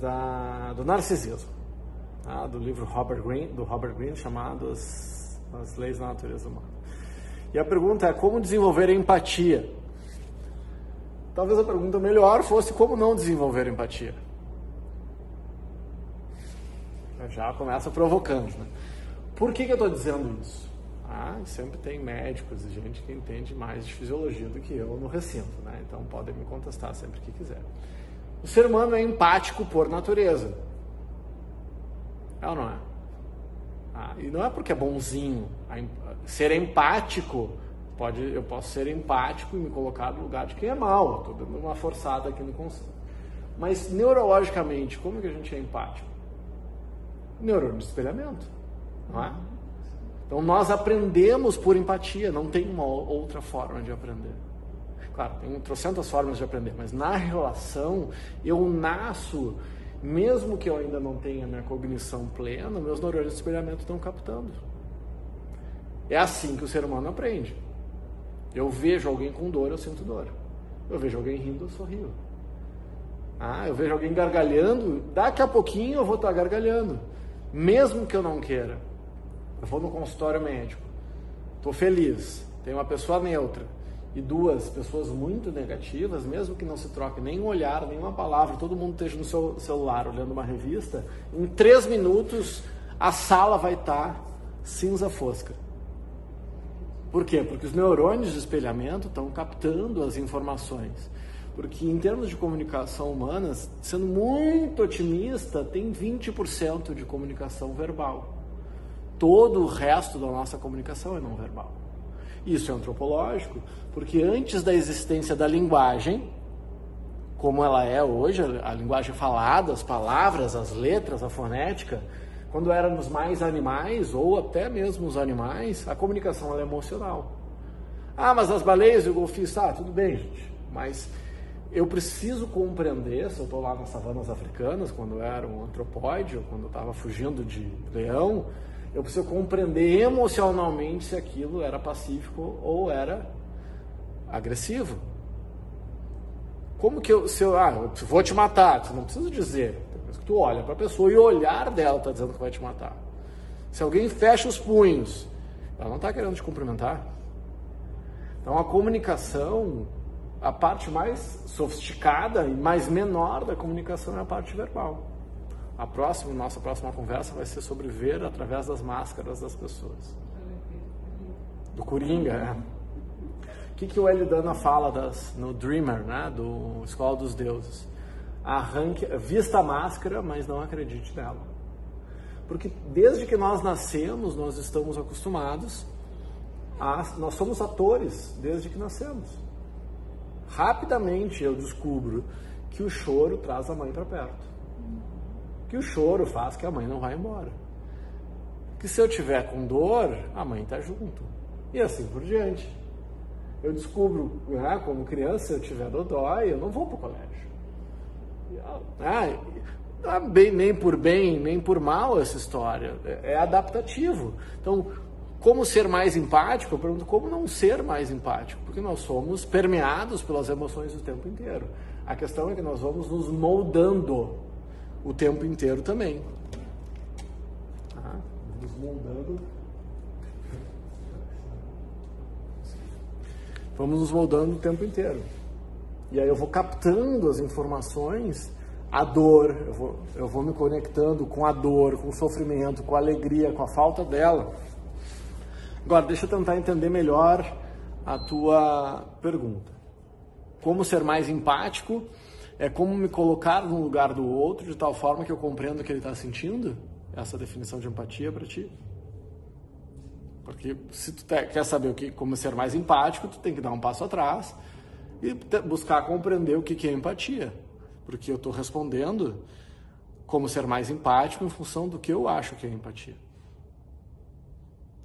da, do narcisismo, tá? do livro Robert Greene, do Robert Greene chamado As, As Leis da Natureza Humana. E a pergunta é como desenvolver empatia? Talvez a pergunta melhor fosse como não desenvolver empatia. Já começa provocando. Né? Por que, que eu estou dizendo isso? Ah, sempre tem médicos e gente que entende mais de fisiologia do que eu no recinto, né? Então podem me contestar sempre que quiser. O ser humano é empático por natureza. É ou não é? Ah, e não é porque é bonzinho. Ser empático, pode, eu posso ser empático e me colocar no lugar de quem é mal. Estou dando uma forçada aqui no conceito. Mas neurologicamente, como é que a gente é empático? Neurônio de espelhamento, não é? Então nós aprendemos por empatia, não tem uma outra forma de aprender. Claro, tem trocentas formas de aprender, mas na relação eu nasço, mesmo que eu ainda não tenha minha cognição plena, meus neurônios de espelhamento estão captando. É assim que o ser humano aprende. Eu vejo alguém com dor, eu sinto dor. Eu vejo alguém rindo, eu sorrio. Ah, eu vejo alguém gargalhando, daqui a pouquinho eu vou estar gargalhando, mesmo que eu não queira. Eu vou no consultório médico, estou feliz, tem uma pessoa neutra e duas pessoas muito negativas, mesmo que não se troque nem um olhar, nem uma palavra, todo mundo esteja no seu celular olhando uma revista, em três minutos a sala vai estar cinza fosca. Por quê? Porque os neurônios de espelhamento estão captando as informações. Porque em termos de comunicação humana, sendo muito otimista, tem 20% de comunicação verbal. Todo o resto da nossa comunicação é não verbal. Isso é antropológico, porque antes da existência da linguagem, como ela é hoje, a linguagem falada, as palavras, as letras, a fonética, quando éramos mais animais, ou até mesmo os animais, a comunicação é emocional. Ah, mas as baleias e o golfista, ah, tudo bem, gente, mas eu preciso compreender, se eu estou lá nas savanas africanas, quando eu era um antropóide, ou quando eu estava fugindo de leão, eu preciso compreender emocionalmente se aquilo era pacífico ou era agressivo. Como que eu, se eu, ah, eu vou te matar, você não precisa dizer, tu olha para a pessoa e o olhar dela está dizendo que vai te matar. Se alguém fecha os punhos, ela não está querendo te cumprimentar. Então a comunicação, a parte mais sofisticada e mais menor da comunicação é a parte verbal. A próxima, nossa próxima conversa vai ser sobre ver através das máscaras das pessoas. Do Coringa, é. O que, que o Elidana fala das, no Dreamer, né, do Escola dos Deuses? Arranque, vista a máscara, mas não acredite nela. Porque desde que nós nascemos, nós estamos acostumados a. Nós somos atores desde que nascemos. Rapidamente eu descubro que o choro traz a mãe para perto que o choro faz que a mãe não vá embora. Que se eu tiver com dor, a mãe está junto. E assim por diante. Eu descubro, né, como criança, se eu tiver dodói, eu não vou para o colégio. Ah, bem, nem por bem, nem por mal essa história. É, é adaptativo. Então, como ser mais empático? Eu pergunto como não ser mais empático? Porque nós somos permeados pelas emoções o tempo inteiro. A questão é que nós vamos nos moldando o tempo inteiro também. Tá? Vamos nos moldando o tempo inteiro. E aí eu vou captando as informações, a dor, eu vou, eu vou me conectando com a dor, com o sofrimento, com a alegria, com a falta dela. Agora, deixa eu tentar entender melhor a tua pergunta. Como ser mais empático é como me colocar no lugar do outro de tal forma que eu compreendo o que ele está sentindo? Essa definição de empatia para ti? Porque se tu quer saber o que, como ser mais empático, tu tem que dar um passo atrás e buscar compreender o que, que é empatia. Porque eu estou respondendo como ser mais empático em função do que eu acho que é empatia.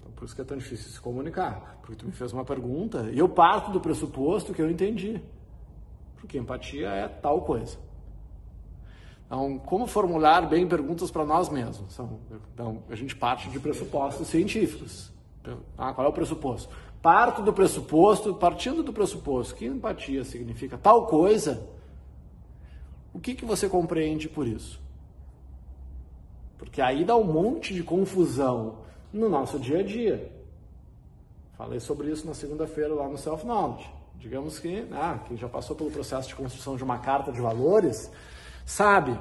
Então, por isso que é tão difícil se comunicar. Porque tu me fez uma pergunta e eu parto do pressuposto que eu entendi porque empatia é tal coisa. Então, como formular bem perguntas para nós mesmos? Então, a gente parte de pressupostos científicos. Ah, qual é o pressuposto? Parto do pressuposto, partindo do pressuposto que empatia significa tal coisa, O que, que você compreende por isso? Porque aí dá um monte de confusão no nosso dia a dia. Falei sobre isso na segunda-feira lá no Self Knowledge. Digamos que, ah, quem já passou pelo processo de construção de uma carta de valores, sabe.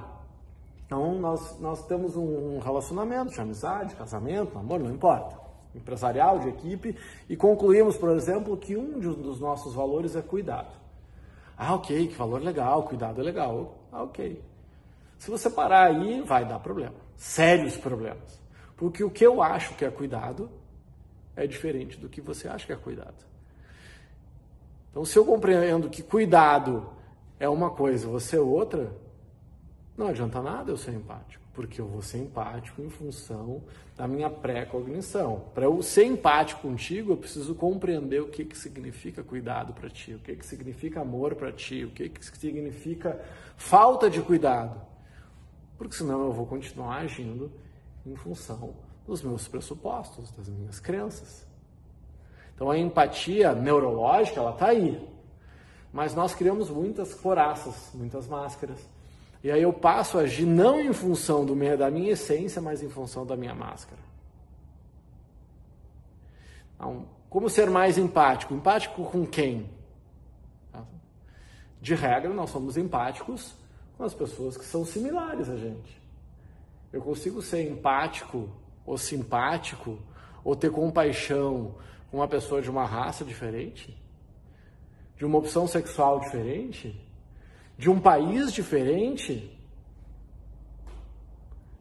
Então, nós, nós temos um relacionamento de amizade, casamento, amor, não importa. Empresarial, de equipe, e concluímos, por exemplo, que um dos nossos valores é cuidado. Ah, ok, que valor legal, cuidado é legal. Ah, ok. Se você parar aí, vai dar problema. Sérios problemas. Porque o que eu acho que é cuidado é diferente do que você acha que é cuidado. Então, se eu compreendo que cuidado é uma coisa, você é outra, não adianta nada eu ser empático, porque eu vou ser empático em função da minha pré-cognição. Para eu ser empático contigo, eu preciso compreender o que, que significa cuidado para ti, o que, que significa amor para ti, o que, que significa falta de cuidado. Porque senão eu vou continuar agindo em função dos meus pressupostos, das minhas crenças. Então a empatia neurológica, ela está aí. Mas nós criamos muitas coraças, muitas máscaras. E aí eu passo a agir não em função do meu, da minha essência, mas em função da minha máscara. Então, como ser mais empático? Empático com quem? De regra, nós somos empáticos com as pessoas que são similares a gente. Eu consigo ser empático ou simpático ou ter compaixão com uma pessoa de uma raça diferente, de uma opção sexual diferente, de um país diferente.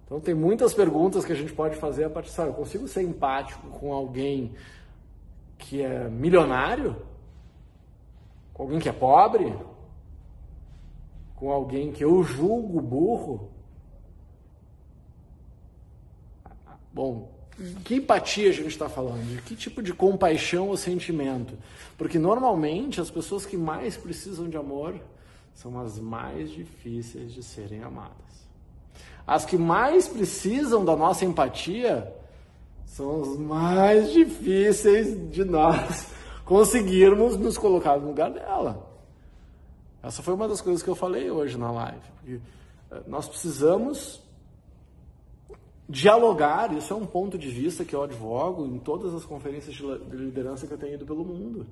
Então tem muitas perguntas que a gente pode fazer a partir de, eu consigo ser empático com alguém que é milionário? Com alguém que é pobre? Com alguém que eu julgo burro? Bom, que empatia a gente está falando? De que tipo de compaixão ou sentimento? Porque normalmente as pessoas que mais precisam de amor são as mais difíceis de serem amadas. As que mais precisam da nossa empatia são as mais difíceis de nós conseguirmos nos colocar no lugar dela. Essa foi uma das coisas que eu falei hoje na live. Eh, nós precisamos dialogar, isso é um ponto de vista que eu advogo em todas as conferências de liderança que eu tenho ido pelo mundo.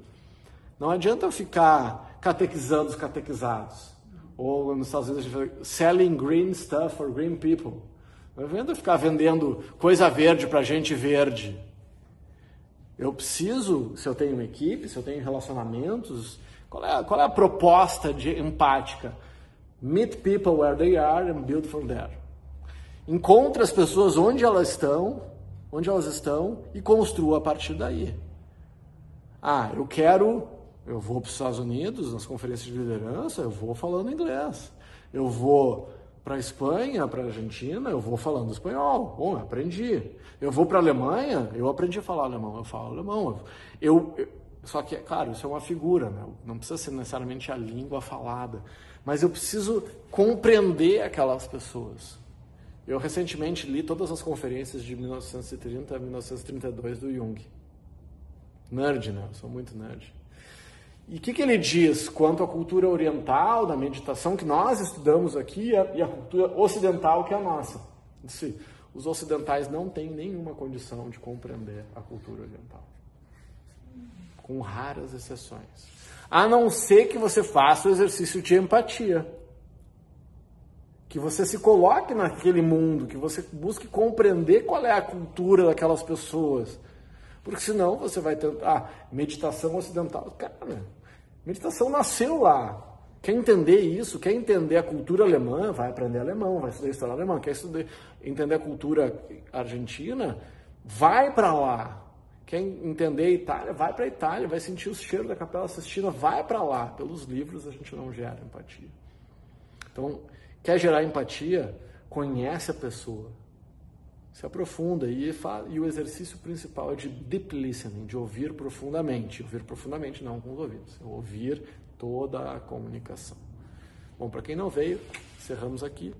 Não adianta eu ficar catequizando os catequizados. Ou nos Estados Unidos, selling green stuff for green people. Não adianta eu ficar vendendo coisa verde para gente verde. Eu preciso, se eu tenho uma equipe, se eu tenho relacionamentos, qual é, qual é a proposta de empática? Meet people where they are and build from there. Encontre as pessoas onde elas estão, onde elas estão e construa a partir daí. Ah, eu quero, eu vou para os Estados Unidos nas conferências de liderança, eu vou falando inglês. Eu vou para a Espanha, para a Argentina, eu vou falando espanhol. Bom, eu aprendi. Eu vou para a Alemanha, eu aprendi a falar alemão, eu falo alemão. Eu, eu, só que, claro, isso é uma figura, né? não precisa ser necessariamente a língua falada, mas eu preciso compreender aquelas pessoas. Eu recentemente li todas as conferências de 1930 a 1932 do Jung. Nerd, né? Eu sou muito nerd. E o que, que, ele diz quanto à cultura oriental, da meditação que nós estudamos aqui e a cultura ocidental que é a nossa? Disse, os ocidentais não têm nenhuma condição de compreender a cultura oriental. Com raras exceções. A não ser que você faça o exercício de empatia que você se coloque naquele mundo, que você busque compreender qual é a cultura daquelas pessoas. Porque senão você vai tentar. Ah, meditação ocidental. Cara, meditação nasceu lá. Quer entender isso, quer entender a cultura alemã, vai aprender alemão, vai estudar história alemã. Quer estudar, entender a cultura argentina, vai para lá. Quer entender a Itália, vai para Itália, vai sentir o cheiro da Capela Sistina, vai para lá. Pelos livros a gente não gera empatia. Então, Quer gerar empatia? Conhece a pessoa. Se aprofunda e, fala, e o exercício principal é de deep listening, de ouvir profundamente. Ouvir profundamente não com os ouvidos, é ouvir toda a comunicação. Bom, para quem não veio, encerramos aqui.